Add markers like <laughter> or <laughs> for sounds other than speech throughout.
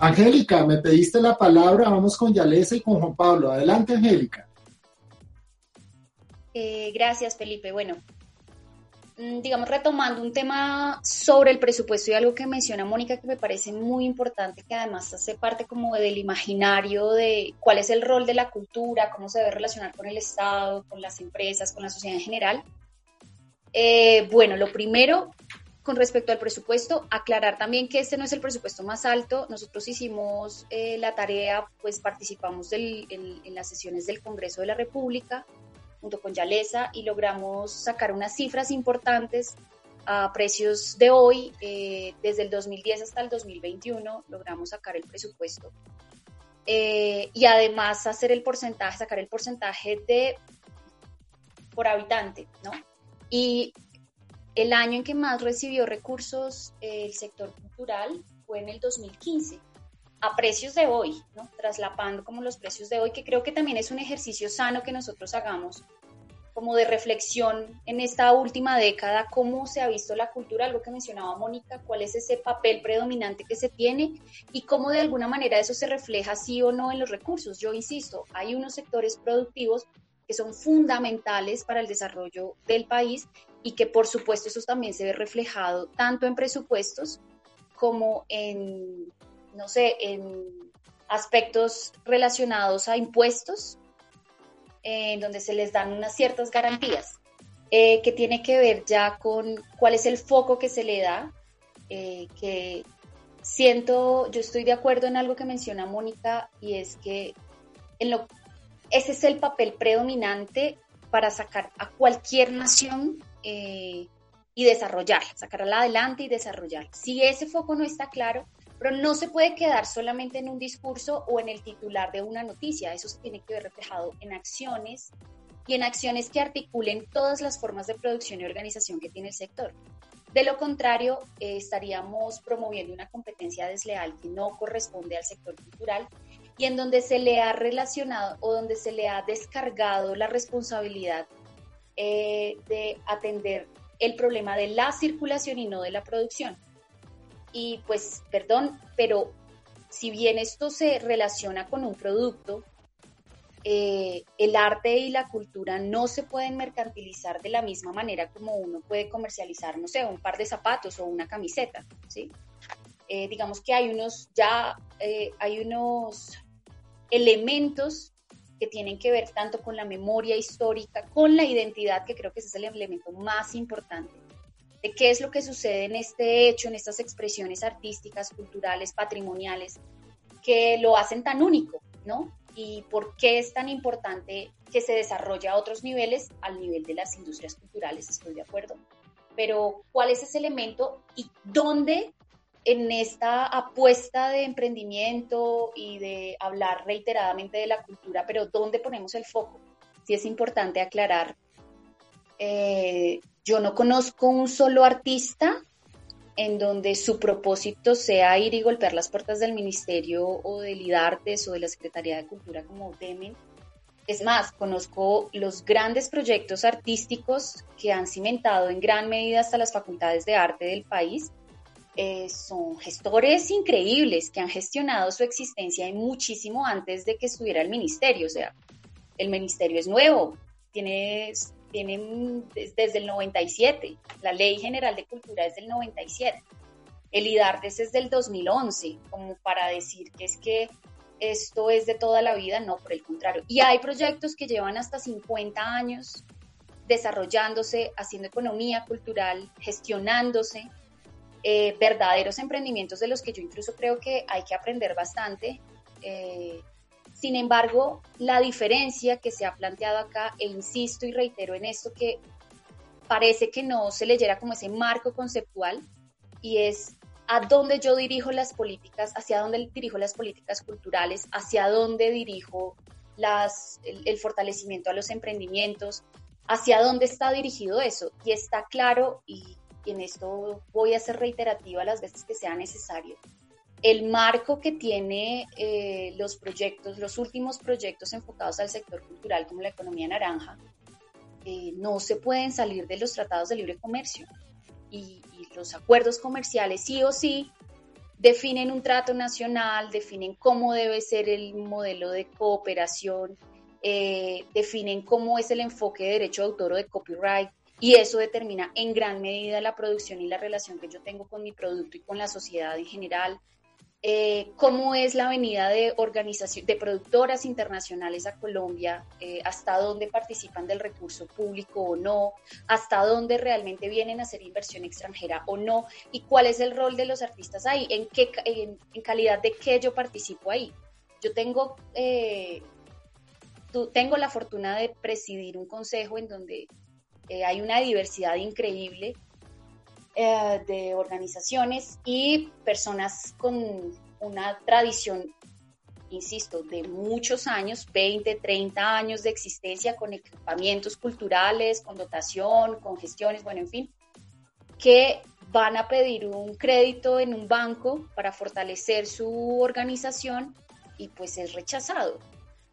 Angélica, me pediste la palabra, vamos con Yalesa y con Juan Pablo. Adelante, Angélica. Eh, gracias, Felipe. Bueno, mm, digamos, retomando un tema sobre el presupuesto y algo que menciona Mónica que me parece muy importante, que además hace parte como del imaginario de cuál es el rol de la cultura, cómo se debe relacionar con el Estado, con las empresas, con la sociedad en general. Eh, bueno, lo primero con respecto al presupuesto, aclarar también que este no es el presupuesto más alto. Nosotros hicimos eh, la tarea, pues participamos en, las sesiones del Congreso de la República junto con Yalesa y logramos sacar unas cifras importantes a precios de hoy, eh, desde el 2010 hasta el 2021, logramos sacar el presupuesto. Eh, y además hacer el porcentaje, sacar el porcentaje de por habitante, ¿no? Y el año en que más recibió recursos eh, el sector cultural fue en el 2015, a precios de hoy, ¿no? traslapando como los precios de hoy, que creo que también es un ejercicio sano que nosotros hagamos como de reflexión en esta última década, cómo se ha visto la cultura, algo que mencionaba Mónica, cuál es ese papel predominante que se tiene y cómo de alguna manera eso se refleja sí o no en los recursos. Yo insisto, hay unos sectores productivos que son fundamentales para el desarrollo del país y que por supuesto eso también se ve reflejado tanto en presupuestos como en, no sé, en aspectos relacionados a impuestos, en donde se les dan unas ciertas garantías, eh, que tiene que ver ya con cuál es el foco que se le da, eh, que siento, yo estoy de acuerdo en algo que menciona Mónica, y es que en lo, ese es el papel predominante para sacar a cualquier nación eh, y desarrollar, sacarla adelante y desarrollar. Si ese foco no está claro, pero no se puede quedar solamente en un discurso o en el titular de una noticia, eso se tiene que ver reflejado en acciones y en acciones que articulen todas las formas de producción y organización que tiene el sector. De lo contrario, eh, estaríamos promoviendo una competencia desleal que no corresponde al sector cultural y en donde se le ha relacionado o donde se le ha descargado la responsabilidad eh, de atender el problema de la circulación y no de la producción. Y pues, perdón, pero si bien esto se relaciona con un producto, eh, el arte y la cultura no se pueden mercantilizar de la misma manera como uno puede comercializar, no sé, un par de zapatos o una camiseta, ¿sí? Eh, digamos que hay unos, ya hay unos elementos que tienen que ver tanto con la memoria histórica, con la identidad, que creo que ese es el elemento más importante, de qué es lo que sucede en este hecho, en estas expresiones artísticas, culturales, patrimoniales, que lo hacen tan único, ¿no? Y por qué es tan importante que se desarrolle a otros niveles, al nivel de las industrias culturales, estoy de acuerdo. Pero, ¿cuál es ese elemento y dónde en esta apuesta de emprendimiento y de hablar reiteradamente de la cultura, pero ¿dónde ponemos el foco? Sí es importante aclarar. Eh, yo no conozco un solo artista en donde su propósito sea ir y golpear las puertas del ministerio o del IDARTES o de la Secretaría de Cultura como Demen. Es más, conozco los grandes proyectos artísticos que han cimentado en gran medida hasta las facultades de arte del país eh, son gestores increíbles que han gestionado su existencia muchísimo antes de que estuviera el ministerio. O sea, el ministerio es nuevo, tiene, tiene desde el 97, la Ley General de Cultura es del 97, el IDARTES es del 2011, como para decir que es que esto es de toda la vida, no, por el contrario. Y hay proyectos que llevan hasta 50 años desarrollándose, haciendo economía cultural, gestionándose, eh, verdaderos emprendimientos de los que yo incluso creo que hay que aprender bastante. Eh, Sin embargo, la diferencia que se ha planteado acá, e insisto y reitero en esto que parece que no se leyera como ese marco conceptual, y es a dónde yo dirijo las políticas, hacia dónde dirijo las políticas culturales, hacia dónde dirijo las, el, fortalecimiento a los emprendimientos, hacia dónde está dirigido eso. Y está claro, y, en esto voy a ser reiterativa las veces que sea necesario, el marco que tiene eh, los proyectos, los últimos proyectos enfocados al sector cultural como la economía naranja, eh, no se pueden salir de los tratados de libre comercio. Y, los acuerdos comerciales sí o sí definen un trato nacional, definen cómo debe ser el modelo de cooperación, eh, definen cómo es el enfoque de derecho de autor o de copyright, y eso determina en gran medida la producción y la relación que yo tengo con mi producto y con la sociedad en general. Eh, cómo es la venida de de productoras internacionales a Colombia, eh, hasta dónde participan del recurso público o no, hasta dónde realmente vienen a hacer inversión extranjera o no, y cuál es el rol de los artistas ahí, en qué en, calidad de qué yo participo ahí. Yo tengo, eh, tengo la fortuna de presidir un consejo en donde hay una diversidad increíble eh, de organizaciones y personas con una tradición, insisto, de muchos años, 20, 30 años de existencia, con equipamientos culturales, con dotación, con gestiones, bueno, en fin, que van a pedir un crédito en un banco para fortalecer su organización y pues es rechazado,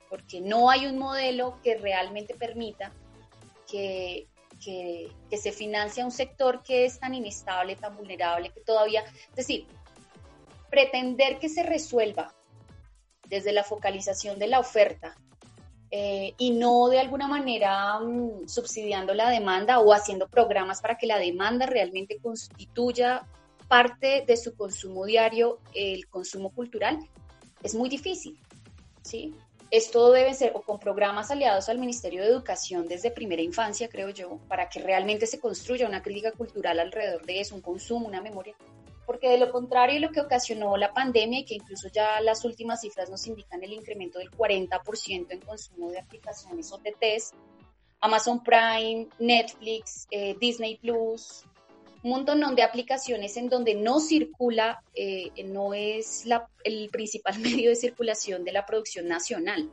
porque no hay un modelo que realmente permita que que, se financia un sector que es tan inestable, tan vulnerable, que todavía, es decir, pretender que se resuelva desde la focalización de la oferta eh, y no de alguna manera mm, subsidiando la demanda o haciendo programas para que la demanda realmente constituya parte de su consumo diario, el consumo cultural, es muy difícil, ¿sí? Esto debe ser o con programas aliados al Ministerio de Educación desde primera infancia, creo yo, para que realmente se construya una crítica cultural alrededor de eso, un consumo, una memoria. Porque de lo contrario, lo que ocasionó la pandemia, y que incluso ya las últimas cifras nos indican el incremento del 40% en consumo de aplicaciones OTTs, Amazon Prime, Netflix, eh, Disney Plus, montón de aplicaciones en donde no circula, eh, no es el principal <laughs> medio de circulación de la producción nacional.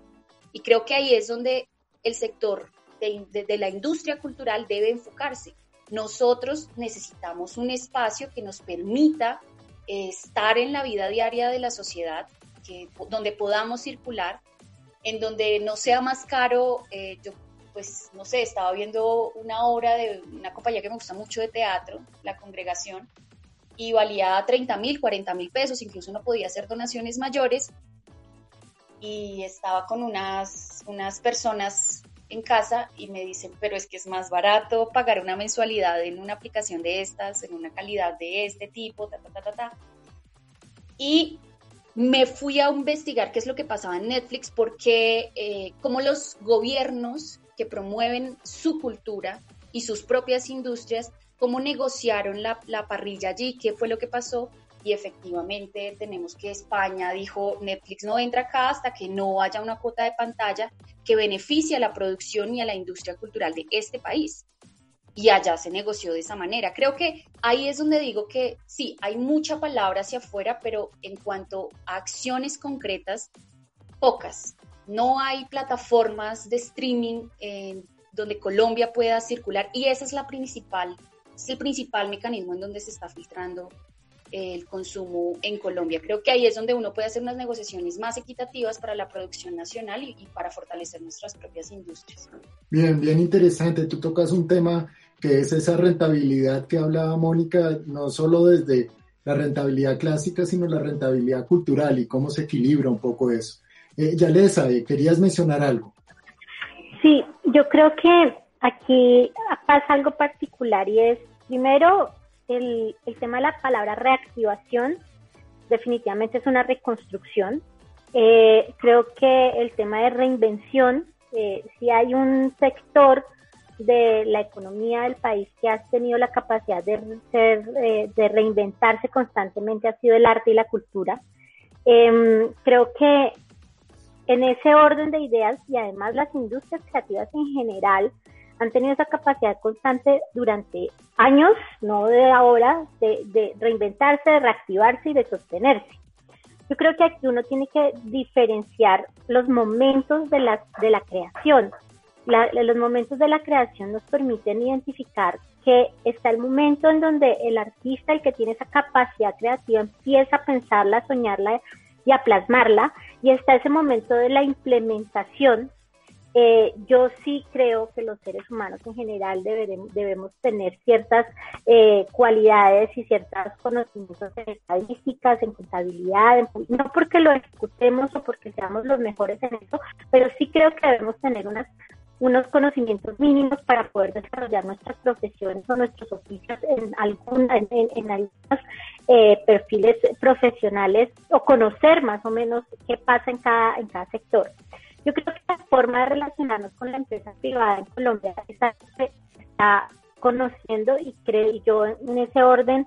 Y creo que ahí es donde el sector de, la industria cultural debe enfocarse. Nosotros necesitamos un espacio que nos permita eh, estar en la vida diaria de la sociedad, que, donde podamos circular, en donde no sea más caro. Eh, yo pues no sé, estaba viendo una obra de una compañía que me gusta mucho de teatro, La Congregación, y valía 30 mil, 40 mil pesos, incluso no podía hacer donaciones mayores. Y estaba con unas, unas personas en casa y me dicen, pero es que es más barato pagar una mensualidad en una aplicación de estas, en una calidad de este tipo, ta, ta, ta, ta, ta. Y me fui a investigar qué es lo que pasaba en Netflix, porque eh, como los gobiernos que promueven su cultura y sus propias industrias, cómo negociaron la, parrilla allí, qué fue lo que pasó. Y efectivamente tenemos que España dijo, Netflix no entra acá hasta que no haya una cuota de pantalla que beneficie a la producción y a la industria cultural de este país. Y allá se negoció de esa manera. Creo que ahí es donde digo que sí, hay mucha palabra hacia afuera, pero en cuanto a acciones concretas, pocas no hay plataformas de streaming donde Colombia pueda circular y ese es la principal, es el principal mecanismo en donde se está filtrando el consumo en Colombia. Creo que ahí es donde uno puede hacer unas negociaciones más equitativas para la producción nacional y, para fortalecer nuestras propias industrias. Bien, bien interesante. Tú tocas un tema que es esa rentabilidad que hablaba Mónica, no solo desde la rentabilidad clásica, sino la rentabilidad cultural y cómo se equilibra un poco eso. Eh, Yalesa, eh, querías mencionar algo. Sí, yo creo que aquí pasa algo particular y es, primero, el, tema de la palabra reactivación definitivamente es una reconstrucción. Eh, creo que el tema de reinvención, si hay un sector de la economía del país que ha tenido la capacidad de, de reinventarse constantemente ha sido el arte y la cultura. Em, creo que en ese orden de ideas y además las industrias creativas en general han tenido esa capacidad constante durante años, no de ahora, de, reinventarse, de reactivarse y de sostenerse. Yo creo que aquí uno tiene que diferenciar los momentos de la, de la creación. los momentos de la creación nos permiten identificar que está el momento en donde el artista, el que tiene esa capacidad creativa, empieza a pensarla, a soñarla y a plasmarla, y está ese momento de la implementación eh, yo sí creo que los seres humanos en general debemos tener ciertas eh, cualidades y ciertos conocimientos en estadísticas, en contabilidad, no porque lo ejecutemos o porque seamos los mejores en eso, pero sí creo que debemos tener unas, unos conocimientos mínimos para poder desarrollar nuestras profesiones o nuestros oficios en, alguna, en, en, algunos eh, perfiles profesionales o conocer más o menos qué pasa en cada, en cada sector. Yo creo que la forma de relacionarnos con la empresa privada en Colombia está, está conociendo y creo yo en ese orden,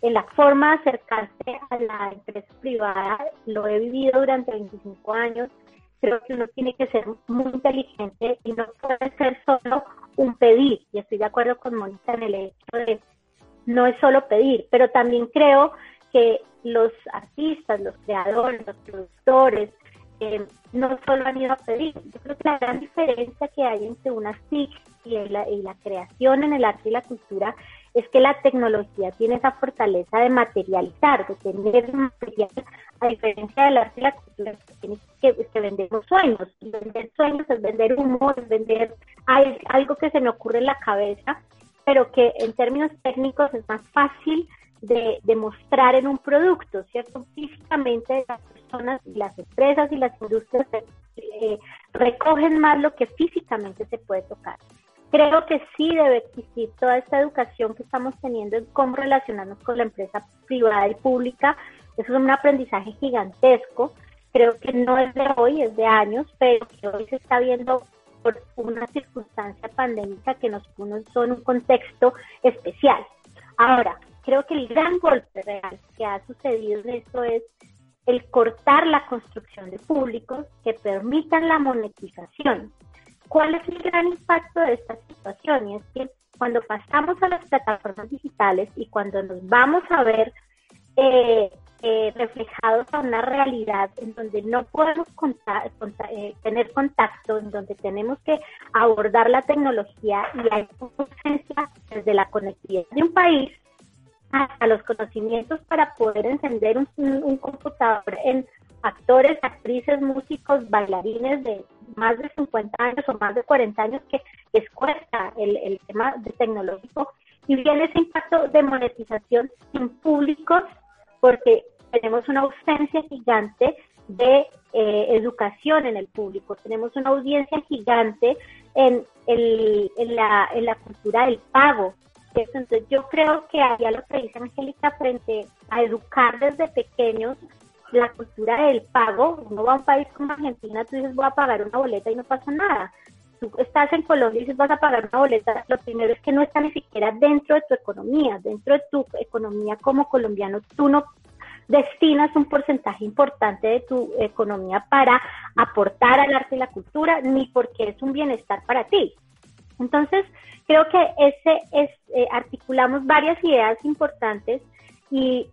en la forma de acercarse a la empresa privada, lo he vivido durante 25 años, creo que uno tiene que ser muy inteligente y no puede ser solo un pedir, y estoy de acuerdo con Mónica en el hecho de no es solo pedir, pero también creo que los artistas, los creadores, los productores, no solo han ido a pedir. Yo creo que la gran diferencia que hay entre una TIC y la, y la creación en el arte y la cultura es que la tecnología tiene esa fortaleza de materializar, de tener material, a diferencia del arte y la cultura, que, que, vendemos sueños. Y vender sueños es vender humor, es vender algo que se me ocurre en la cabeza, pero que en términos técnicos es más fácil de, de mostrar en un producto, ¿cierto? Físicamente las empresas y las industrias eh, recogen más lo que físicamente se puede tocar. Creo que sí debe existir toda esta educación que estamos teniendo en cómo relacionarnos con la empresa privada y pública. Eso es un aprendizaje gigantesco. Creo que no es de hoy, es de años, pero que hoy se está viendo por una circunstancia pandémica que nos puso en un contexto especial. Ahora, creo que el gran golpe real que ha sucedido en esto es el cortar la construcción de públicos que permitan la monetización. ¿Cuál es el gran impacto de esta situación? Y es que cuando pasamos a las plataformas digitales y cuando nos vamos a ver eh, eh, reflejados a una realidad en donde no podemos eh, tener contacto, en donde tenemos que abordar la tecnología y la ausencia desde la conectividad de un país, a los conocimientos para poder encender un, computador en actores, actrices, músicos, bailarines de más de 50 años o más de 40 años que les cuesta el, tema de tecnológico y viene ese impacto de monetización sin públicos porque tenemos una ausencia gigante de eh, educación en el público, tenemos una audiencia gigante en, el, en, la, en la cultura del pago, entonces yo creo que había lo que dice Angélica frente a educar desde pequeños la cultura del pago. Uno va a un país como Argentina, tú dices voy a pagar una boleta y no pasa nada. Tú estás en Colombia y dices vas a pagar una boleta, lo primero es que no está ni siquiera dentro de tu economía, dentro de tu economía como colombiano, tú no destinas un porcentaje importante de tu economía para aportar al arte y la cultura, ni porque es un bienestar para ti. Entonces, creo que ese es, eh, articulamos varias ideas importantes y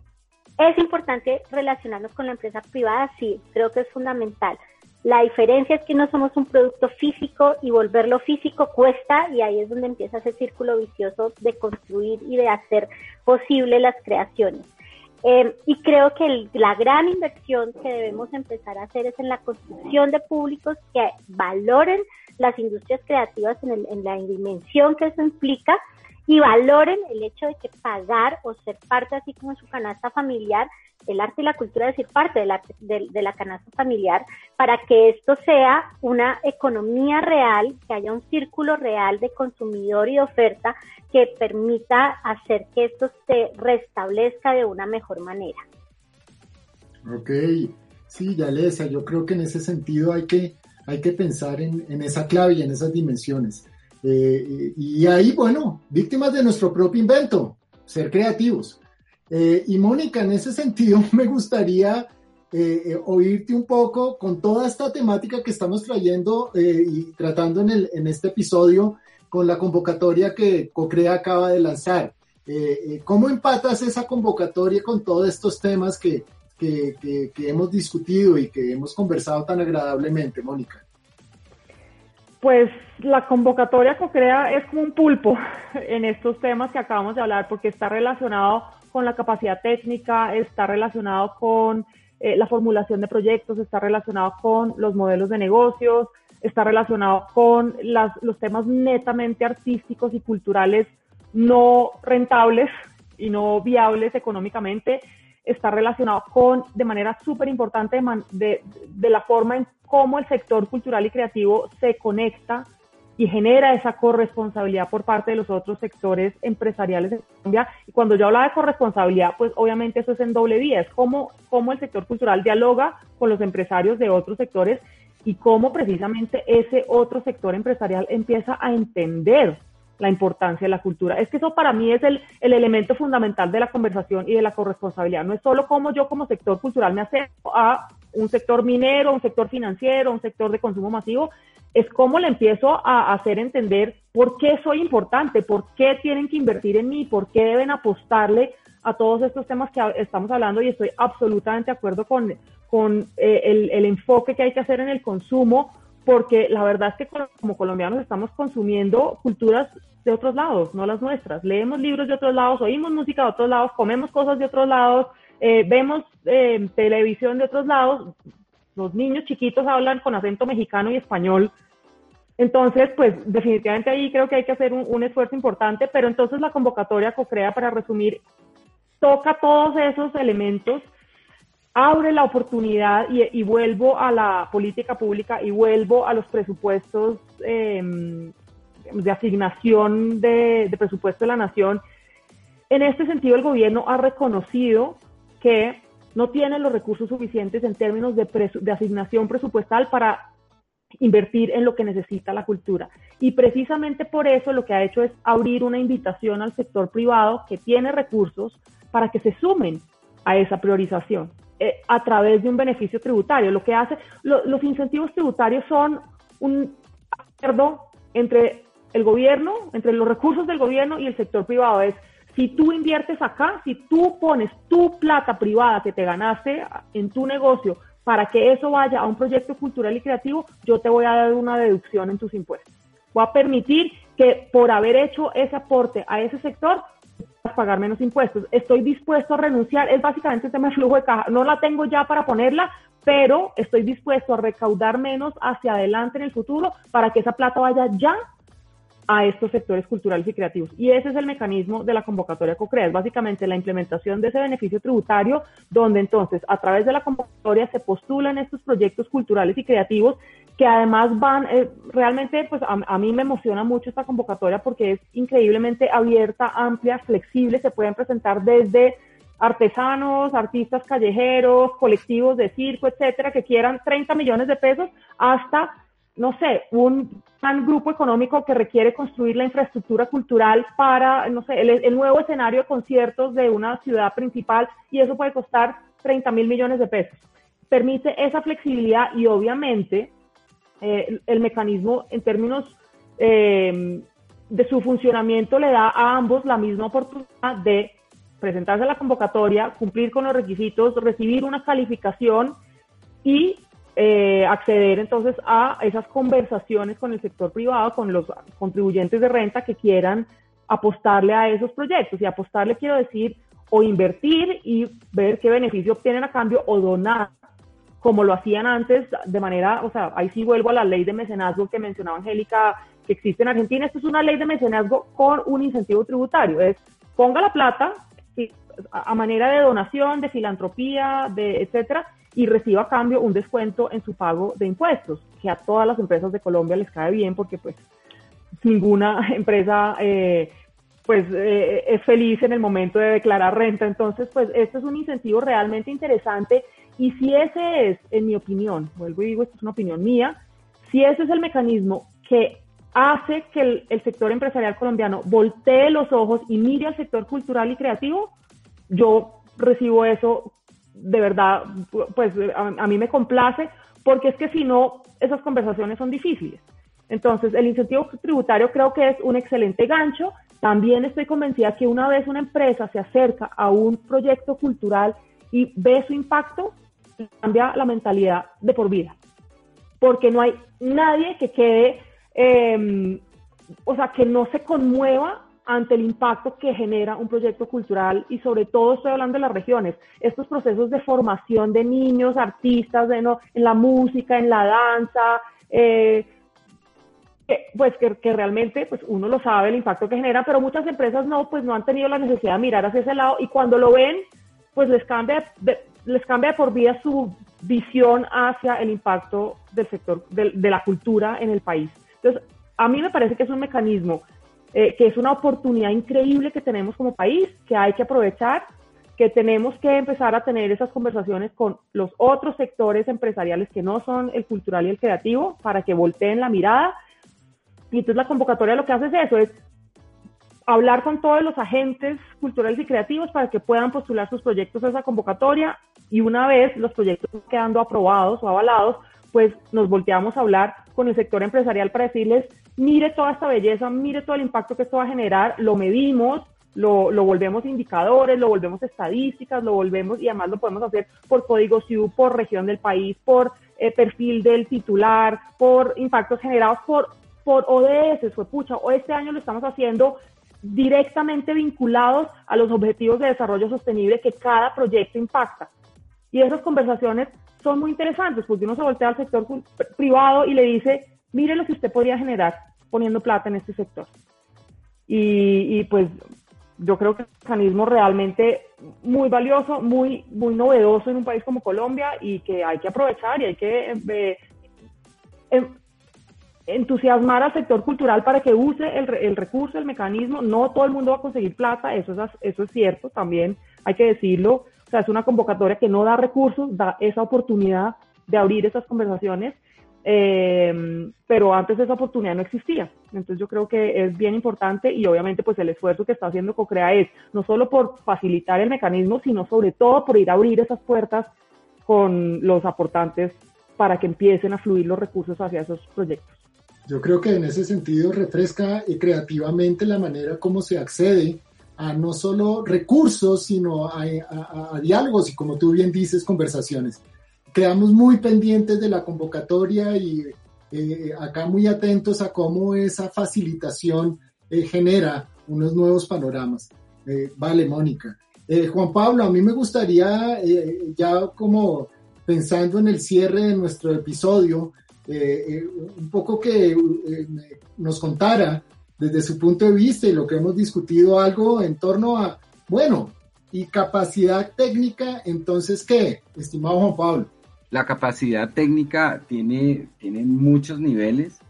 es importante relacionarnos con la empresa privada, sí, creo que es fundamental. La diferencia es que no somos un producto físico y volverlo físico cuesta y ahí es donde empieza ese círculo vicioso de construir y de hacer posible las creaciones. Eh, y creo que la gran inversión que debemos empezar a hacer es en la construcción de públicos que valoren las industrias creativas en, en la dimensión que eso implica y valoren el hecho de que pagar o ser parte, así como su canasta familiar, el arte y la cultura de ser parte de la, de, la canasta familiar, para que esto sea una economía real, que haya un círculo real de consumidor y de oferta que permita hacer que esto se restablezca de una mejor manera. Ok, sí, Yalesa, yo creo que en ese sentido hay que, hay que pensar en, en esa clave y en esas dimensiones. Eh, y ahí, bueno, víctimas de nuestro propio invento, ser creativos. Eh, y Mónica, en ese <laughs> sentido me gustaría eh, eh, oírte un poco con toda esta temática que estamos trayendo y tratando en, el, en este episodio con la convocatoria que COCREA acaba de lanzar. ¿Cómo empatas esa convocatoria con todos estos temas que, que, que, hemos discutido y que hemos conversado tan agradablemente, Mónica? Pues la convocatoria COCREA es como un pulpo <laughs> en estos temas que acabamos de hablar porque está relacionado con la capacidad técnica, está relacionado con eh, la formulación de proyectos, está relacionado con los modelos de negocios, está relacionado con los temas netamente artísticos y culturales no rentables y no viables económicamente, está relacionado con, de manera súper importante, de, de la forma en cómo el sector cultural y creativo se conecta y genera esa corresponsabilidad por parte de los otros sectores empresariales de Colombia. Y cuando yo hablaba de corresponsabilidad, pues obviamente eso es en doble vía, es cómo, cómo el sector cultural dialoga con los empresarios de otros sectores y cómo precisamente ese otro sector empresarial empieza a entender la importancia de la cultura. Es que eso para mí es el, el, elemento fundamental de la conversación y de la corresponsabilidad. No es solo cómo yo como sector cultural me acerco a un sector minero, un sector financiero, un sector de consumo masivo, es cómo le empiezo a hacer entender por qué soy importante, por qué tienen que invertir en mí, por qué deben apostarle a todos estos temas que estamos hablando y estoy absolutamente de acuerdo con, con eh, el, el, enfoque que hay que hacer en el consumo, porque la verdad es que como colombianos estamos consumiendo culturas de otros lados, no las nuestras. Leemos libros de otros lados, oímos música de otros lados, comemos cosas de otros lados, eh, vemos eh, televisión de otros lados, los niños chiquitos hablan con acento mexicano y español. Entonces, pues definitivamente ahí creo que hay que hacer un, esfuerzo importante, pero entonces la convocatoria COCREA, para resumir, toca todos esos elementos, abre la oportunidad y, vuelvo a la política pública y vuelvo a los presupuestos em, de asignación de, presupuesto de la nación. En este sentido, el gobierno ha reconocido que no tiene los recursos suficientes en términos de, de asignación presupuestal para invertir en lo que necesita la cultura. Y precisamente por eso lo que ha hecho es abrir una invitación al sector privado que tiene recursos para que se sumen a esa priorización eh, a través de un beneficio tributario. Lo que hace, los incentivos tributarios son un acuerdo entre el gobierno, entre los recursos del gobierno y el sector privado. Es si tú inviertes acá, si tú pones tu plata privada que te ganaste en tu negocio para que eso vaya a un proyecto cultural y creativo, yo te voy a dar una deducción en tus impuestos. Voy a permitir que por haber hecho ese aporte a ese sector, pagar menos impuestos. Estoy dispuesto a renunciar, es básicamente el tema de flujo de caja. No la tengo ya para ponerla, pero estoy dispuesto a recaudar menos hacia adelante en el futuro para que esa plata vaya ya a estos sectores culturales y creativos. Y ese es el mecanismo de la convocatoria COCREA, es básicamente la implementación de ese beneficio tributario, donde entonces a través de la convocatoria se postulan estos proyectos culturales y creativos que además van, eh, realmente pues a, mí me emociona mucho esta convocatoria porque es increíblemente abierta, amplia, flexible, se pueden presentar desde artesanos, artistas callejeros, colectivos de circo, etcétera, que quieran 30 millones de pesos hasta no sé, un gran grupo económico que requiere construir la infraestructura cultural para, no sé, el, nuevo escenario de conciertos de una ciudad principal y eso puede costar 30 mil millones de pesos. Permite esa flexibilidad y obviamente eh, el mecanismo en términos eh, de su funcionamiento le da a ambos la misma oportunidad de presentarse a la convocatoria, cumplir con los requisitos, recibir una calificación y eh, acceder entonces a esas conversaciones con el sector privado, con los contribuyentes de renta que quieran apostarle a esos proyectos. Y apostarle quiero decir o invertir y ver qué beneficio obtienen a cambio o donar, como lo hacían antes de manera, o sea, ahí sí vuelvo a la ley de mecenazgo que mencionaba Angélica, que existe en Argentina. Esto es una ley de mecenazgo con un incentivo tributario. Es ponga la plata a manera de donación, de filantropía, de etcétera, y reciba a cambio un descuento en su pago de impuestos, que a todas las empresas de Colombia les cae bien porque pues ninguna <laughs> empresa eh, pues eh, es feliz en el momento de declarar renta. Entonces, pues esto es un incentivo realmente interesante y si ese es, en mi opinión, vuelvo y digo, esto es una opinión mía, si ese es el mecanismo que hace que el, sector empresarial colombiano voltee los ojos y mire al sector cultural y creativo, yo recibo eso de verdad, pues a, mí me complace, porque es que si no, esas conversaciones son difíciles. Entonces, el incentivo tributario creo que es un excelente gancho. También estoy convencida que una vez una empresa se acerca a un proyecto cultural y ve su impacto, cambia la mentalidad de por vida. Porque no hay nadie que quede, em, o sea, que no se conmueva ante el impacto que genera un proyecto cultural. Y sobre todo estoy hablando de las regiones, estos procesos de formación de niños, artistas, de, no, en la música, en la danza, eh, pues que, realmente pues uno lo sabe el impacto que genera, pero muchas empresas no, pues no han tenido la necesidad de mirar hacia ese lado. Y cuando lo ven, pues les cambia de, les cambia por vida su visión hacia el impacto del sector de, de la cultura en el país. Entonces, a mí me parece que es un mecanismo eh, que es una oportunidad increíble que tenemos como país, que hay que aprovechar, que tenemos que empezar a tener esas conversaciones con los otros sectores empresariales que no son el cultural y el creativo para que volteen la mirada. Y entonces la convocatoria lo que hace es eso, es hablar con todos los agentes culturales y creativos para que puedan postular sus proyectos a esa convocatoria. Y una vez los proyectos quedando aprobados o avalados, pues nos volteamos a hablar con el sector empresarial para decirles, mire toda esta belleza, mire todo el impacto que esto va a generar, lo medimos, lo, lo, volvemos indicadores, lo volvemos estadísticas, lo volvemos y además lo podemos hacer por código SIU, por región del país, por eh, perfil del titular, por impactos generados por, por ODS, fue pucha, o este año lo estamos haciendo directamente vinculados a los objetivos de desarrollo sostenible que cada proyecto impacta. Y esas conversaciones son muy interesantes porque uno se voltea al sector privado y le dice, mire lo que usted podría generar poniendo plata en este sector. Y, pues yo creo que es un mecanismo realmente muy valioso, muy, muy novedoso en un país como Colombia y que hay que aprovechar y hay que eh, em, entusiasmar al sector cultural para que use el, el, recurso, el mecanismo. No todo el mundo va a conseguir plata, eso es, eso es cierto, también hay que decirlo. O sea, es una convocatoria que no da recursos, da esa oportunidad de abrir esas conversaciones, eh, pero antes esa oportunidad no existía. Entonces yo creo que es bien importante y obviamente pues el esfuerzo que está haciendo CoCrea es no solo por facilitar el mecanismo, sino sobre todo por ir a abrir esas puertas con los aportantes para que empiecen a fluir los recursos hacia esos proyectos. Yo creo que en ese sentido refresca creativamente la manera como se accede a no solo recursos, sino a, diálogos y, como tú bien dices, conversaciones. Quedamos muy pendientes de la convocatoria y eh, acá muy atentos a cómo esa facilitación eh, genera unos nuevos panoramas. Eh, vale, Mónica. Juan Pablo, a mí me gustaría, ya como pensando en el cierre de nuestro episodio, un poco que nos contara desde su punto de vista y lo que hemos discutido algo en torno a, bueno, y capacidad técnica, entonces, ¿qué, estimado Juan Pablo? La capacidad técnica tiene, tiene muchos niveles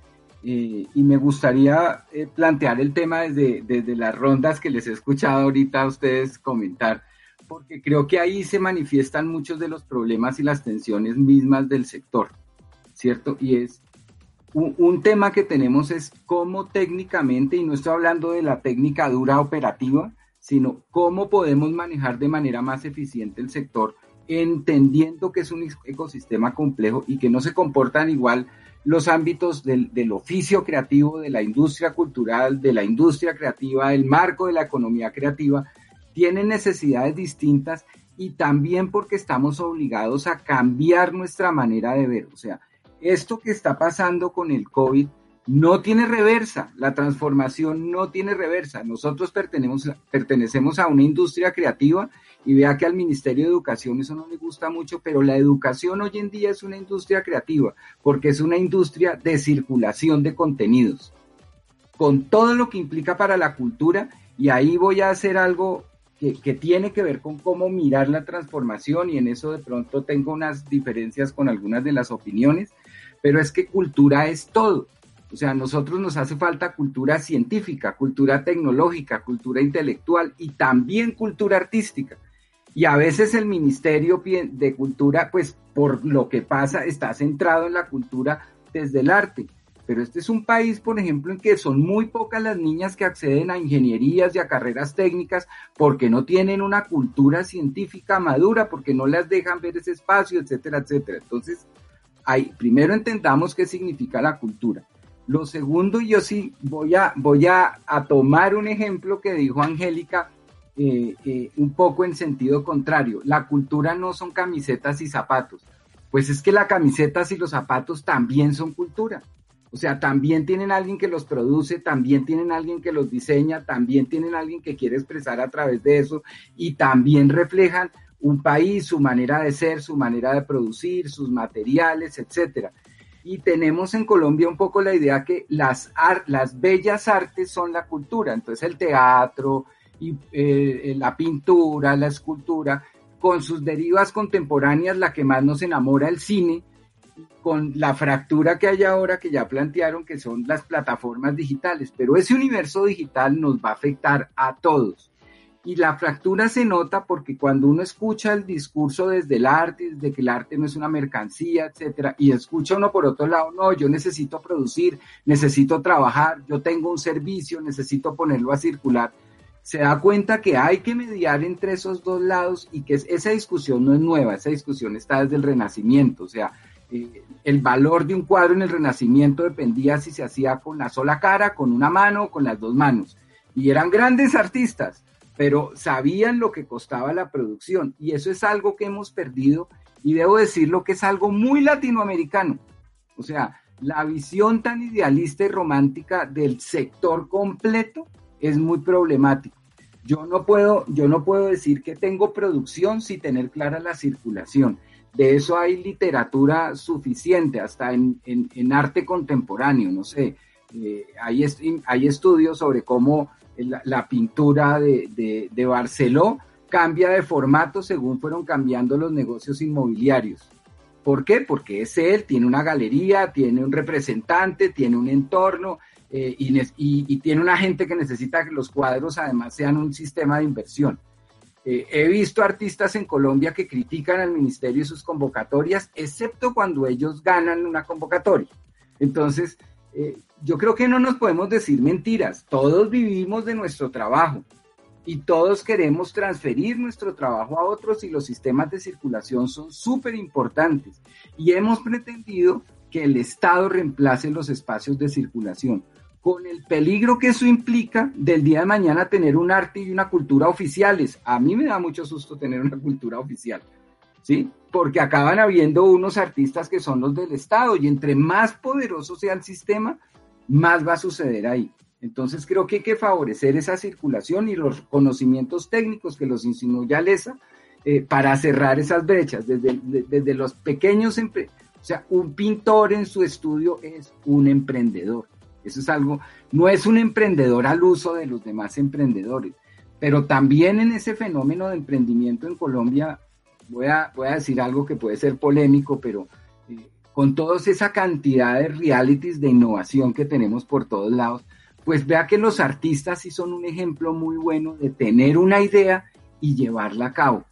eh, y me gustaría eh, plantear el tema desde, desde las rondas que les he escuchado ahorita a ustedes comentar, porque creo que ahí se manifiestan muchos de los problemas y las tensiones mismas del sector, ¿cierto? Y es un, tema que tenemos es cómo técnicamente, y no estoy hablando de la técnica dura operativa, sino cómo podemos manejar de manera más eficiente el sector, entendiendo que es un ecosistema complejo y que no se comportan igual los ámbitos del, del oficio creativo, de la industria cultural, de la industria creativa, el marco de la economía creativa, tienen necesidades distintas y también porque estamos obligados a cambiar nuestra manera de ver. O sea, esto que está pasando con el COVID no tiene reversa, la transformación no tiene reversa. Nosotros pertenecemos, pertenecemos a una industria creativa y vea que al Ministerio de Educación eso no le gusta mucho, pero la educación hoy en día es una industria creativa porque es una industria de circulación de contenidos, con todo lo que implica para la cultura y ahí voy a hacer algo que, que, tiene que ver con cómo mirar la transformación y en eso de pronto tengo unas diferencias con algunas de las opiniones, pero es que cultura es todo. O sea, a nosotros nos hace falta cultura científica, cultura tecnológica, cultura intelectual y también cultura artística. Y a veces el Ministerio de Cultura, pues por lo que pasa, está centrado en la cultura desde el arte. pero este es un país, por ejemplo, en que son muy pocas las niñas que acceden a ingenierías y a carreras técnicas porque no tienen una cultura científica madura, porque no las dejan ver ese espacio, etcétera, etcétera. Entonces, primero entendamos qué significa la cultura. Lo segundo, yo sí voy a, voy a, tomar un ejemplo que dijo Angélica, eh, eh, un poco en sentido contrario. La cultura no son camisetas y zapatos. Pues es que las camisetas y los zapatos también son cultura. O sea, también tienen alguien que los produce, también tienen alguien que los diseña, también tienen alguien que quiere expresar a través de eso y también reflejan un país, su manera de ser, su manera de producir, sus materiales, etcétera. Y tenemos en Colombia un poco la idea que las, las bellas artes son la cultura, entonces el teatro, y, eh, la pintura, la escultura, con sus derivas contemporáneas, la que más nos enamora el cine, con la fractura que hay ahora que ya plantearon que son las plataformas digitales, pero ese universo digital nos va a afectar a todos. Y la fractura se nota porque cuando uno escucha el discurso desde el arte, de que el arte no es una mercancía, etcétera, y escucha uno por otro lado, no, yo necesito producir, necesito trabajar, yo tengo un servicio, necesito ponerlo a circular, se da cuenta que hay que mediar entre esos dos lados y que esa discusión no es nueva, esa discusión está desde el Renacimiento, o sea, eh, el valor de un cuadro en el Renacimiento dependía si se hacía con la sola cara, con una mano o con las dos manos. Y eran grandes artistas, pero sabían lo que costaba la producción. Y eso es algo que hemos perdido y debo decirlo que es algo muy latinoamericano. O sea, la visión tan idealista y romántica del sector completo es muy problemático. Yo no puedo, yo no puedo decir que tengo producción sin tener clara la circulación de eso hay literatura suficiente, hasta en, arte contemporáneo, no sé. Eh, hay, hay, estudios sobre cómo la, pintura de, de, Barceló cambia de formato según fueron cambiando los negocios inmobiliarios. ¿Por qué? Porque es él, tiene una galería, tiene un representante, tiene un entorno eh, y, tiene una gente que necesita que los cuadros además sean un sistema de inversión. Eh, he visto artistas en Colombia que critican al ministerio y sus convocatorias, excepto cuando ellos ganan una convocatoria. Entonces, eh, yo creo que no nos podemos decir mentiras. Todos vivimos de nuestro trabajo y todos queremos transferir nuestro trabajo a otros y los sistemas de circulación son súper importantes. Y hemos pretendido que el Estado reemplace los espacios de circulación con el peligro que eso implica del día de mañana tener un arte y una cultura oficiales. A mí me da mucho susto tener una cultura oficial, ¿sí? Porque acaban habiendo unos artistas que son los del Estado y entre más poderoso sea el sistema, más va a suceder ahí. Entonces creo que hay que favorecer esa circulación y los conocimientos técnicos que los insinuó ya Lesa eh, para cerrar esas brechas desde, desde los pequeños, o sea, un pintor en su estudio es un emprendedor eso es algo, no es un emprendedor al uso de los demás emprendedores, pero también en ese fenómeno de emprendimiento en Colombia, voy a, voy a decir algo que puede ser polémico, pero con toda esa cantidad de realities de innovación que tenemos por todos lados, pues vea que los artistas sí son un ejemplo muy bueno de tener una idea y llevarla a cabo,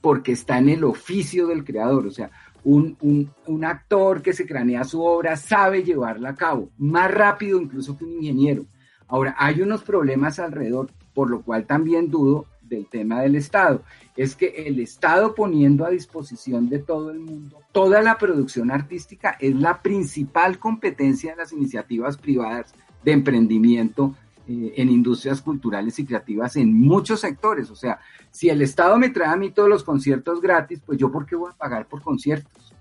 porque está en el oficio del creador, o sea, un, actor que se cranea su obra sabe llevarla a cabo, más rápido incluso que un ingeniero. Ahora, hay unos problemas alrededor, por lo cual también dudo del tema del Estado. Es que el Estado poniendo a disposición de todo el mundo toda la producción artística es la principal competencia de las iniciativas privadas de emprendimiento eh, en industrias culturales y creativas en muchos sectores. O sea, si el Estado me trae a mí todos los conciertos gratis, pues yo por qué voy a pagar por conciertos.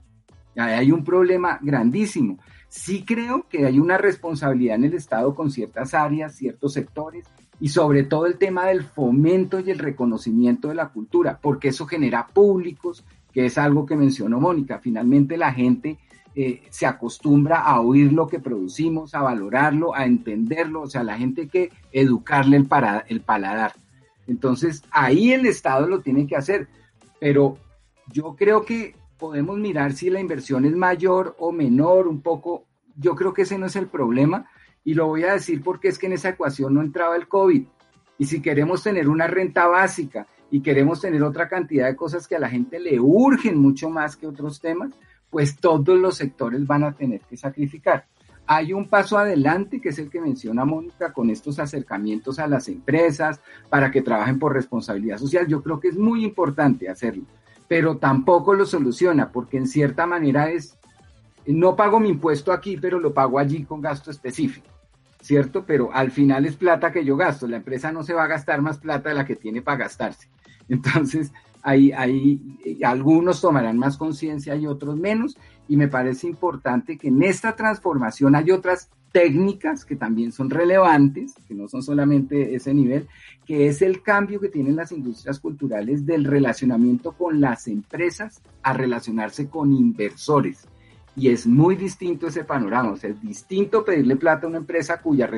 hay un problema grandísimo. Sí creo que hay una responsabilidad en el Estado con ciertas áreas, ciertos sectores y sobre todo el tema del fomento y el reconocimiento de la cultura, porque eso genera públicos, que es algo que mencionó Mónica. Finalmente la gente eh, se acostumbra a oír lo que producimos, a valorarlo, a entenderlo, o sea, la gente hay que educarle el, para, el paladar. Entonces, ahí el Estado lo tiene que hacer, pero yo creo que podemos mirar si la inversión es mayor o menor, un poco, yo creo que ese no es el problema, y lo voy a decir porque es que en esa ecuación no entraba el COVID. Y si queremos tener una renta básica y queremos tener otra cantidad de cosas que a la gente le urgen mucho más que otros temas, pues todos los sectores van a tener que sacrificar. Hay un paso adelante, que es el que menciona Mónica, con estos acercamientos a las empresas para que trabajen por responsabilidad social. Yo creo que es muy importante hacerlo, pero tampoco lo soluciona, porque en cierta manera es, no pago mi impuesto aquí, pero lo pago allí con gasto específico. ¿Cierto? Pero al final es plata que yo gasto. La empresa no se va a gastar más plata de la que tiene para gastarse. <laughs> Entonces, hay, algunos tomarán más conciencia y otros menos, y me parece importante que en esta transformación hay otras técnicas que también son relevantes, que no son solamente ese nivel, que es el cambio que tienen las industrias culturales del relacionamiento con las empresas a relacionarse con inversores. Y es muy distinto ese panorama, o sea, es distinto pedirle plata a una empresa cuya,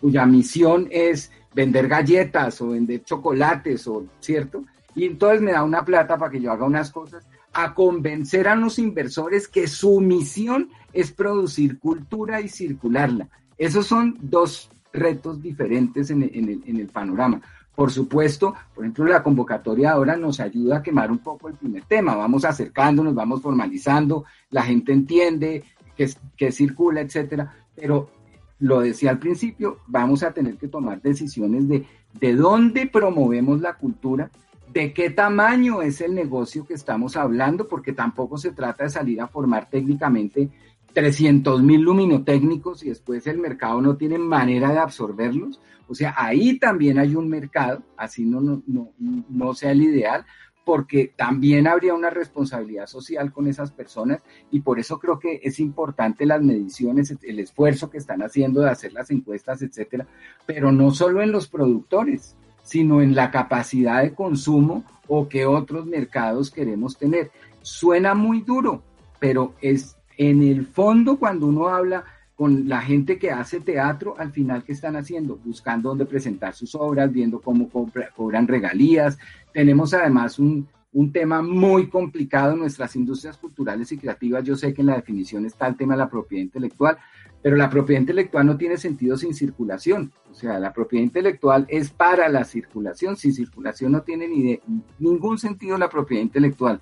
cuya misión es vender galletas o vender chocolates, o, ¿cierto? y entonces me da una plata para que yo haga unas cosas, a convencer a los inversores que su misión es producir cultura y circularla. Esos son dos retos diferentes en el, panorama. Por supuesto, por ejemplo, la convocatoria ahora nos ayuda a quemar un poco el primer tema. Vamos acercándonos, vamos formalizando, la gente entiende que, que circula, etcétera. Pero lo decía al principio, vamos a tener que tomar decisiones de de dónde promovemos la cultura de qué tamaño es el negocio que estamos hablando, porque tampoco se trata de salir a formar técnicamente 300 mil luminotécnicos y después el mercado no tiene manera de absorberlos. O sea, ahí también hay un mercado, así no, no, no, no sea el ideal, porque también habría una responsabilidad social con esas personas y por eso creo que es importante las mediciones, el esfuerzo que están haciendo de hacer las encuestas, etcétera, pero no solo en los productores, sino en la capacidad de consumo o que otros mercados queremos tener. Suena muy duro, pero es en el fondo cuando uno habla con la gente que hace teatro, al final, ¿qué están haciendo? Buscando dónde presentar sus obras, viendo cómo cobran regalías. Tenemos además un, tema muy complicado en nuestras industrias culturales y creativas. Yo sé que en la definición está el tema de la propiedad intelectual, pero la propiedad intelectual no tiene sentido sin circulación. O sea, la propiedad intelectual es para la circulación. Sin circulación no tiene ni ningún sentido la propiedad intelectual.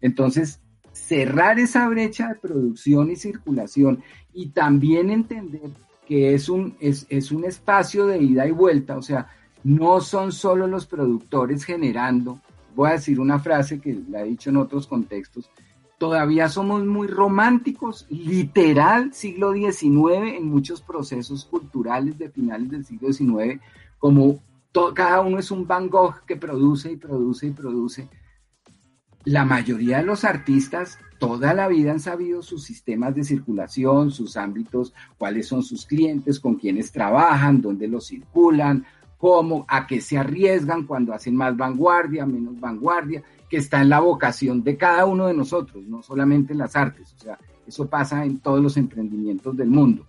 Entonces, cerrar esa brecha de producción y circulación y también entender que es un, es, es un espacio de ida y vuelta. O sea, no son solo los productores generando. Voy a decir una frase que la he dicho en otros contextos todavía somos muy románticos, literal siglo XIX en muchos procesos culturales de finales del siglo XIX, como cada uno es un Van Gogh que produce y produce y produce. La mayoría de los artistas toda la vida han sabido sus sistemas de circulación, sus ámbitos, cuáles son sus clientes, con quiénes trabajan, dónde los circulan, cómo, a qué se arriesgan cuando hacen más vanguardia, menos vanguardia que está en la vocación de cada uno de nosotros, no solamente en las artes, o sea, eso pasa en todos los emprendimientos del mundo.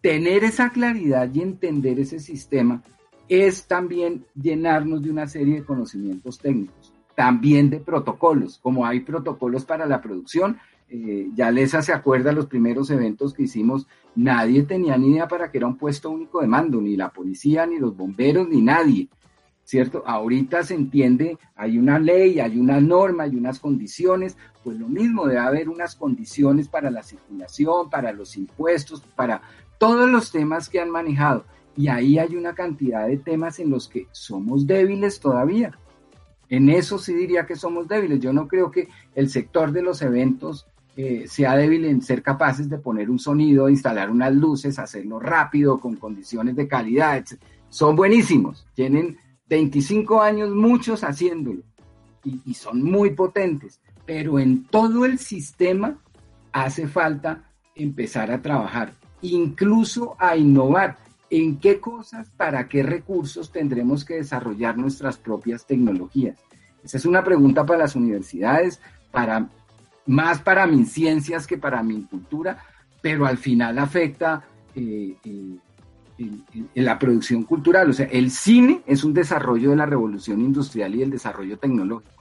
Tener esa claridad y entender ese sistema es también llenarnos de una serie de conocimientos técnicos, también de protocolos, como hay protocolos para la producción. Eh, ya Lesa se acuerda los primeros eventos que hicimos, nadie tenía ni idea para qué era un puesto único de mando, ni la policía, ni los bomberos, ni nadie. ¿cierto? Ahorita se entiende, hay una ley, hay una norma, hay unas condiciones, pues lo mismo, debe haber unas condiciones para la circulación, para los impuestos, para todos los temas que han manejado. Y ahí hay una cantidad de temas en los que somos débiles todavía. En eso sí diría que somos débiles. Yo no creo que el sector de los eventos eh, sea débil en ser capaces de poner un sonido, instalar unas luces, hacerlo rápido, con condiciones de calidad. Son buenísimos, tienen 25 años, muchos haciéndolo, y, son muy potentes, pero en todo el sistema hace falta empezar a trabajar, incluso a innovar. ¿En qué cosas, para qué recursos tendremos que desarrollar nuestras propias tecnologías? Esa es una pregunta para las universidades, para más para mis ciencias que para mi cultura, pero al final afecta eh, eh, la producción cultural. O sea, el cine es un desarrollo de la revolución industrial y el desarrollo tecnológico.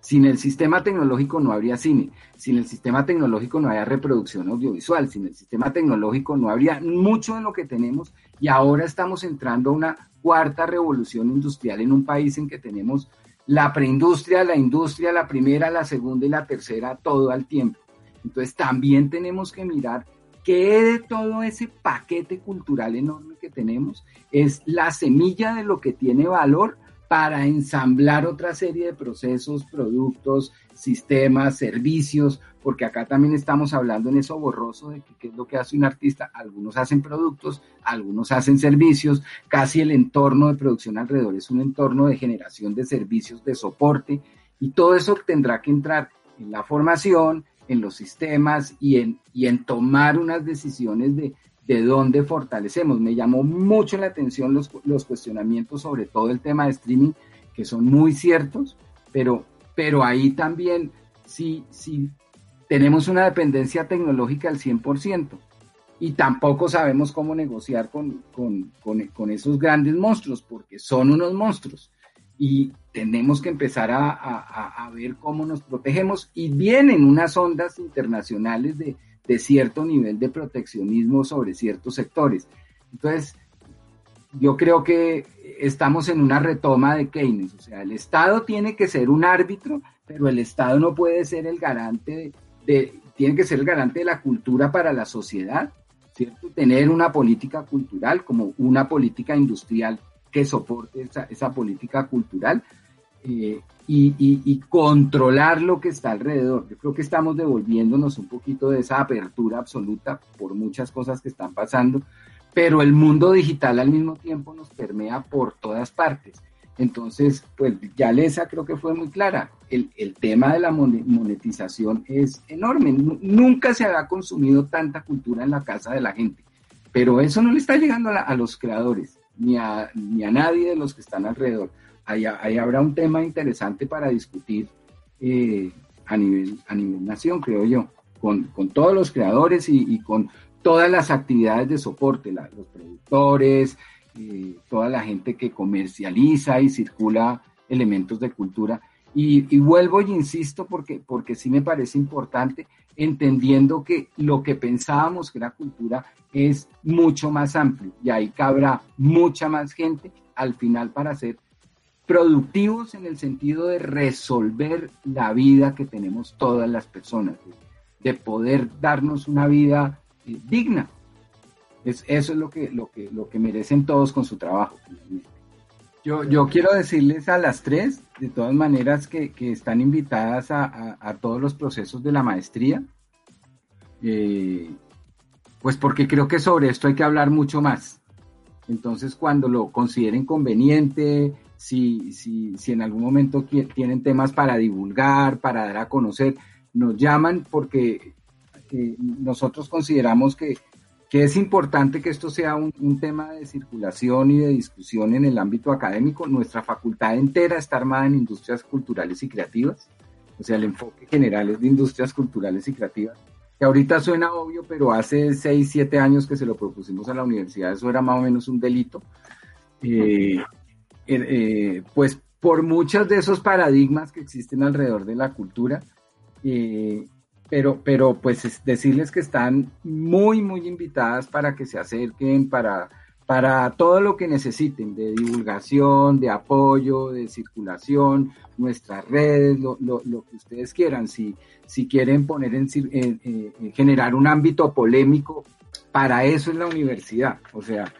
Sin el sistema tecnológico no habría cine, sin el sistema tecnológico no habría reproducción audiovisual, sin el sistema tecnológico no habría mucho de lo que tenemos. Y ahora estamos entrando a una cuarta revolución industrial en un país en que tenemos la preindustria, la industria, la primera, la segunda y la tercera todo al tiempo. Entonces también tenemos que mirar ¿qué de todo ese paquete cultural enorme que tenemos es la semilla de lo que tiene valor para ensamblar otra serie de procesos, productos, sistemas, servicios, porque acá también estamos hablando en eso borroso de qué es lo que hace un artista. Algunos hacen productos, algunos hacen servicios, casi el entorno de producción alrededor es un entorno de generación de servicios de soporte y todo eso tendrá que entrar en la formación, en los sistemas y en, y en tomar unas decisiones de, de dónde fortalecemos. Me llamó mucho la atención los, los cuestionamientos sobre todo el tema de streaming, que son muy ciertos, pero, pero ahí también sí, sí tenemos una dependencia tecnológica al 100% y tampoco sabemos cómo negociar con, con, con, con, esos grandes monstruos, porque son unos monstruos. Y tenemos que empezar a, a, a ver cómo nos protegemos. Y vienen unas ondas internacionales de, de cierto nivel de proteccionismo sobre ciertos sectores. Entonces, yo creo que estamos en una retoma de Keynes, o sea, el Estado tiene que ser un árbitro, pero el Estado no puede ser el garante de, tiene que ser el garante de la cultura para la sociedad, ¿cierto? Tener una política cultural como una política industrial que soporte esa, esa política cultural eh, y, controlar lo que está alrededor. Yo creo que estamos devolviéndonos un poquito de esa apertura absoluta por muchas cosas que están pasando, pero el mundo digital al mismo tiempo nos permea por todas partes. Entonces, pues ya Lesa creo que fue muy clara. El, tema de la monetización es enorme. Nunca se había consumido tanta cultura en la casa de la gente, pero eso no le está llegando a, a los creadores ni a, ni a nadie de los que están alrededor. Ahí, ahí habrá un tema interesante para discutir eh, a, nivel, a nivel nación, creo yo, con, con todos los creadores y, con todas las actividades de soporte, los productores, eh, toda la gente que comercializa y circula elementos de cultura. Y, y, vuelvo y insisto porque, porque sí me parece importante, entendiendo que lo que pensábamos que era cultura es mucho más amplio y ahí cabrá mucha más gente al final para ser productivos en el sentido de resolver la vida que tenemos todas las personas, de, de poder darnos una vida eh, digna, es, eso es lo que, lo, que, lo que merecen todos con su trabajo. Yo, yo quiero decirles a las tres, de todas maneras, que, que están invitadas a, a, a, todos los procesos de la maestría, eh, pues porque creo que sobre esto hay que hablar mucho más. Entonces, cuando lo consideren conveniente, si, si, si en algún momento tienen temas para divulgar, para dar a conocer, nos llaman porque eh, nosotros consideramos que que es importante que esto sea un, un, tema de circulación y de discusión en el ámbito académico. Nuestra facultad entera está armada en industrias culturales y creativas, o sea, el enfoque general es de industrias culturales y creativas, que ahorita suena obvio, pero hace 6, 7 años que se lo propusimos a la universidad, eso era más o menos un delito. Eh, eh, eh, pues por muchos de esos paradigmas que existen alrededor de la cultura, eh, pero, pero pues es decirles que están muy, muy invitadas para que se acerquen, para, para todo lo que necesiten de divulgación, de apoyo, de circulación, nuestras redes, lo, lo, lo que ustedes quieran. Si, si quieren poner en, en, en, generar un ámbito polémico, para eso es la universidad. O sea,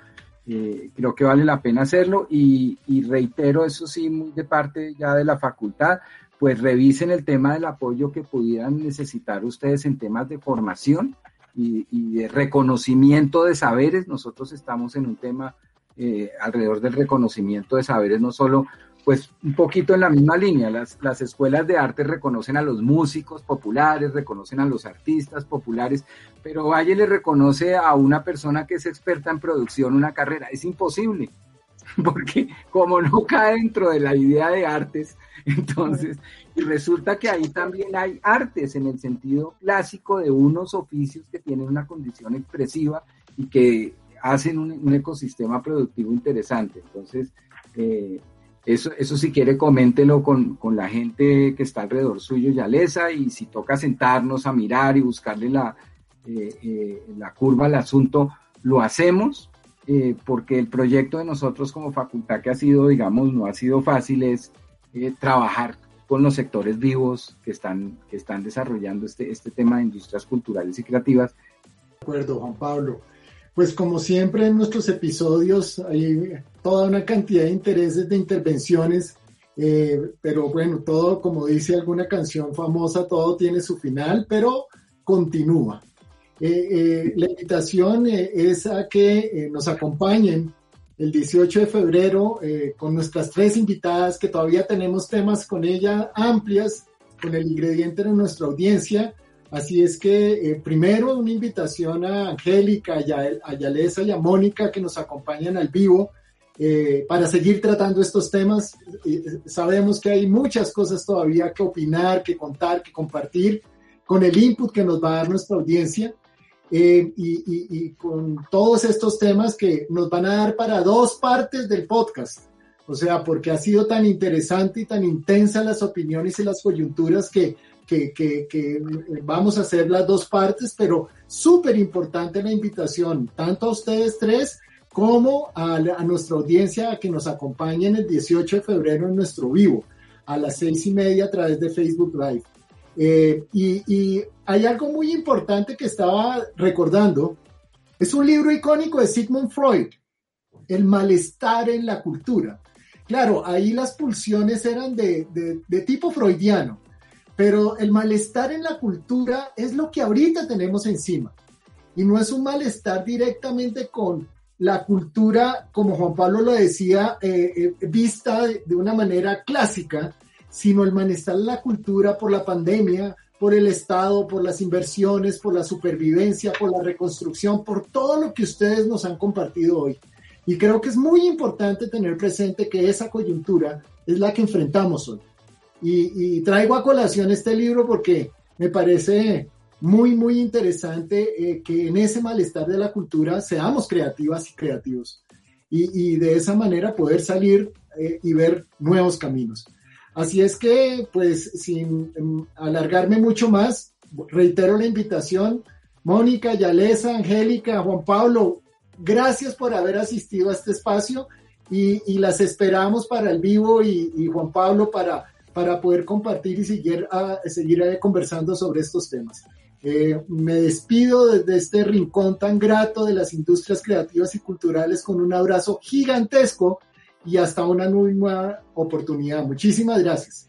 eh, creo que vale la pena hacerlo y, y reitero eso sí, muy de parte ya de la facultad, pues revisen el tema del apoyo que pudieran necesitar ustedes en temas de formación y, y de reconocimiento de saberes. Nosotros estamos en un tema eh, alrededor del reconocimiento de saberes, no solo, pues un poquito en la misma línea. Las, las escuelas de arte reconocen a los músicos populares, reconocen a los artistas populares, pero Valle le reconoce a una persona que es experta en producción una carrera. Es imposible <laughs> porque como no cae dentro de la idea de artes, entonces, y resulta que ahí también hay artes en el sentido clásico de unos oficios que tienen una condición expresiva y que hacen un, un ecosistema productivo interesante. Entonces, eh, eso, eso si quiere coméntelo con, con, la gente que está alrededor suyo, Yalesa, y si toca sentarnos a mirar y buscarle la, eh, eh, la curva al asunto, lo hacemos eh, porque el proyecto de nosotros como facultad que ha sido, digamos, no ha sido fácil es trabajar con los sectores vivos que están, que están desarrollando este, este tema de industrias culturales y creativas. acuerdo, Juan Pablo. Pues como siempre en nuestros episodios hay toda una cantidad de intereses de intervenciones, eh, pero bueno, todo, como dice alguna canción famosa, todo tiene su final, pero continúa. Eh, eh, la invitación es a que nos acompañen el 18 de febrero con nuestras tres invitadas, que todavía tenemos temas con ella amplias, con el ingrediente de nuestra audiencia. Así es que primero una invitación a Angélica, a Yalesa y a Mónica que nos acompañan al vivo eh, para seguir tratando estos temas. Eh, sabemos que hay muchas cosas todavía que opinar, que contar, que compartir con el input que nos va a dar nuestra audiencia eh, y, y, con todos estos temas que nos van a dar para dos partes del podcast. O sea, porque ha sido tan interesante y tan intensa las opiniones y las coyunturas que, que, que, que vamos a hacer las dos partes, pero súper importante la invitación, tanto a ustedes tres como a, nuestra audiencia a que nos acompañen el 18 de febrero en nuestro vivo a las seis y media a través de Facebook Live. Eh, y, hay algo muy importante que estaba recordando. Es un libro icónico de Sigmund Freud, El malestar en la cultura. Claro, ahí las pulsiones eran de, de tipo freudiano, pero el malestar en la cultura es lo que ahorita tenemos encima. Y no es un malestar directamente con la cultura, como Juan Pablo lo decía, eh, eh, vista de, una manera clásica, sino el malestar de la cultura por la pandemia, por el Estado, por las inversiones, por la supervivencia, por la reconstrucción, por todo lo que ustedes nos han compartido hoy. Y creo que es muy importante tener presente que esa coyuntura es la que enfrentamos hoy. Y, y traigo a colación este libro porque me parece muy, muy interesante eh, que en ese malestar de la cultura seamos creativas y creativos y, de esa manera poder salir eh, y ver nuevos caminos. Así es que, pues, sin em, alargarme mucho más, reitero la invitación. Mónica, Yalesa, Angélica, Juan Pablo, gracias por haber asistido a este espacio y, las esperamos para el vivo y, Juan Pablo para, para poder compartir y seguir, a, seguir eh, conversando sobre estos temas. Eh, me despido desde este rincón tan grato de las industrias creativas y culturales con un abrazo gigantesco y hasta una nueva oportunidad. Muchísimas gracias.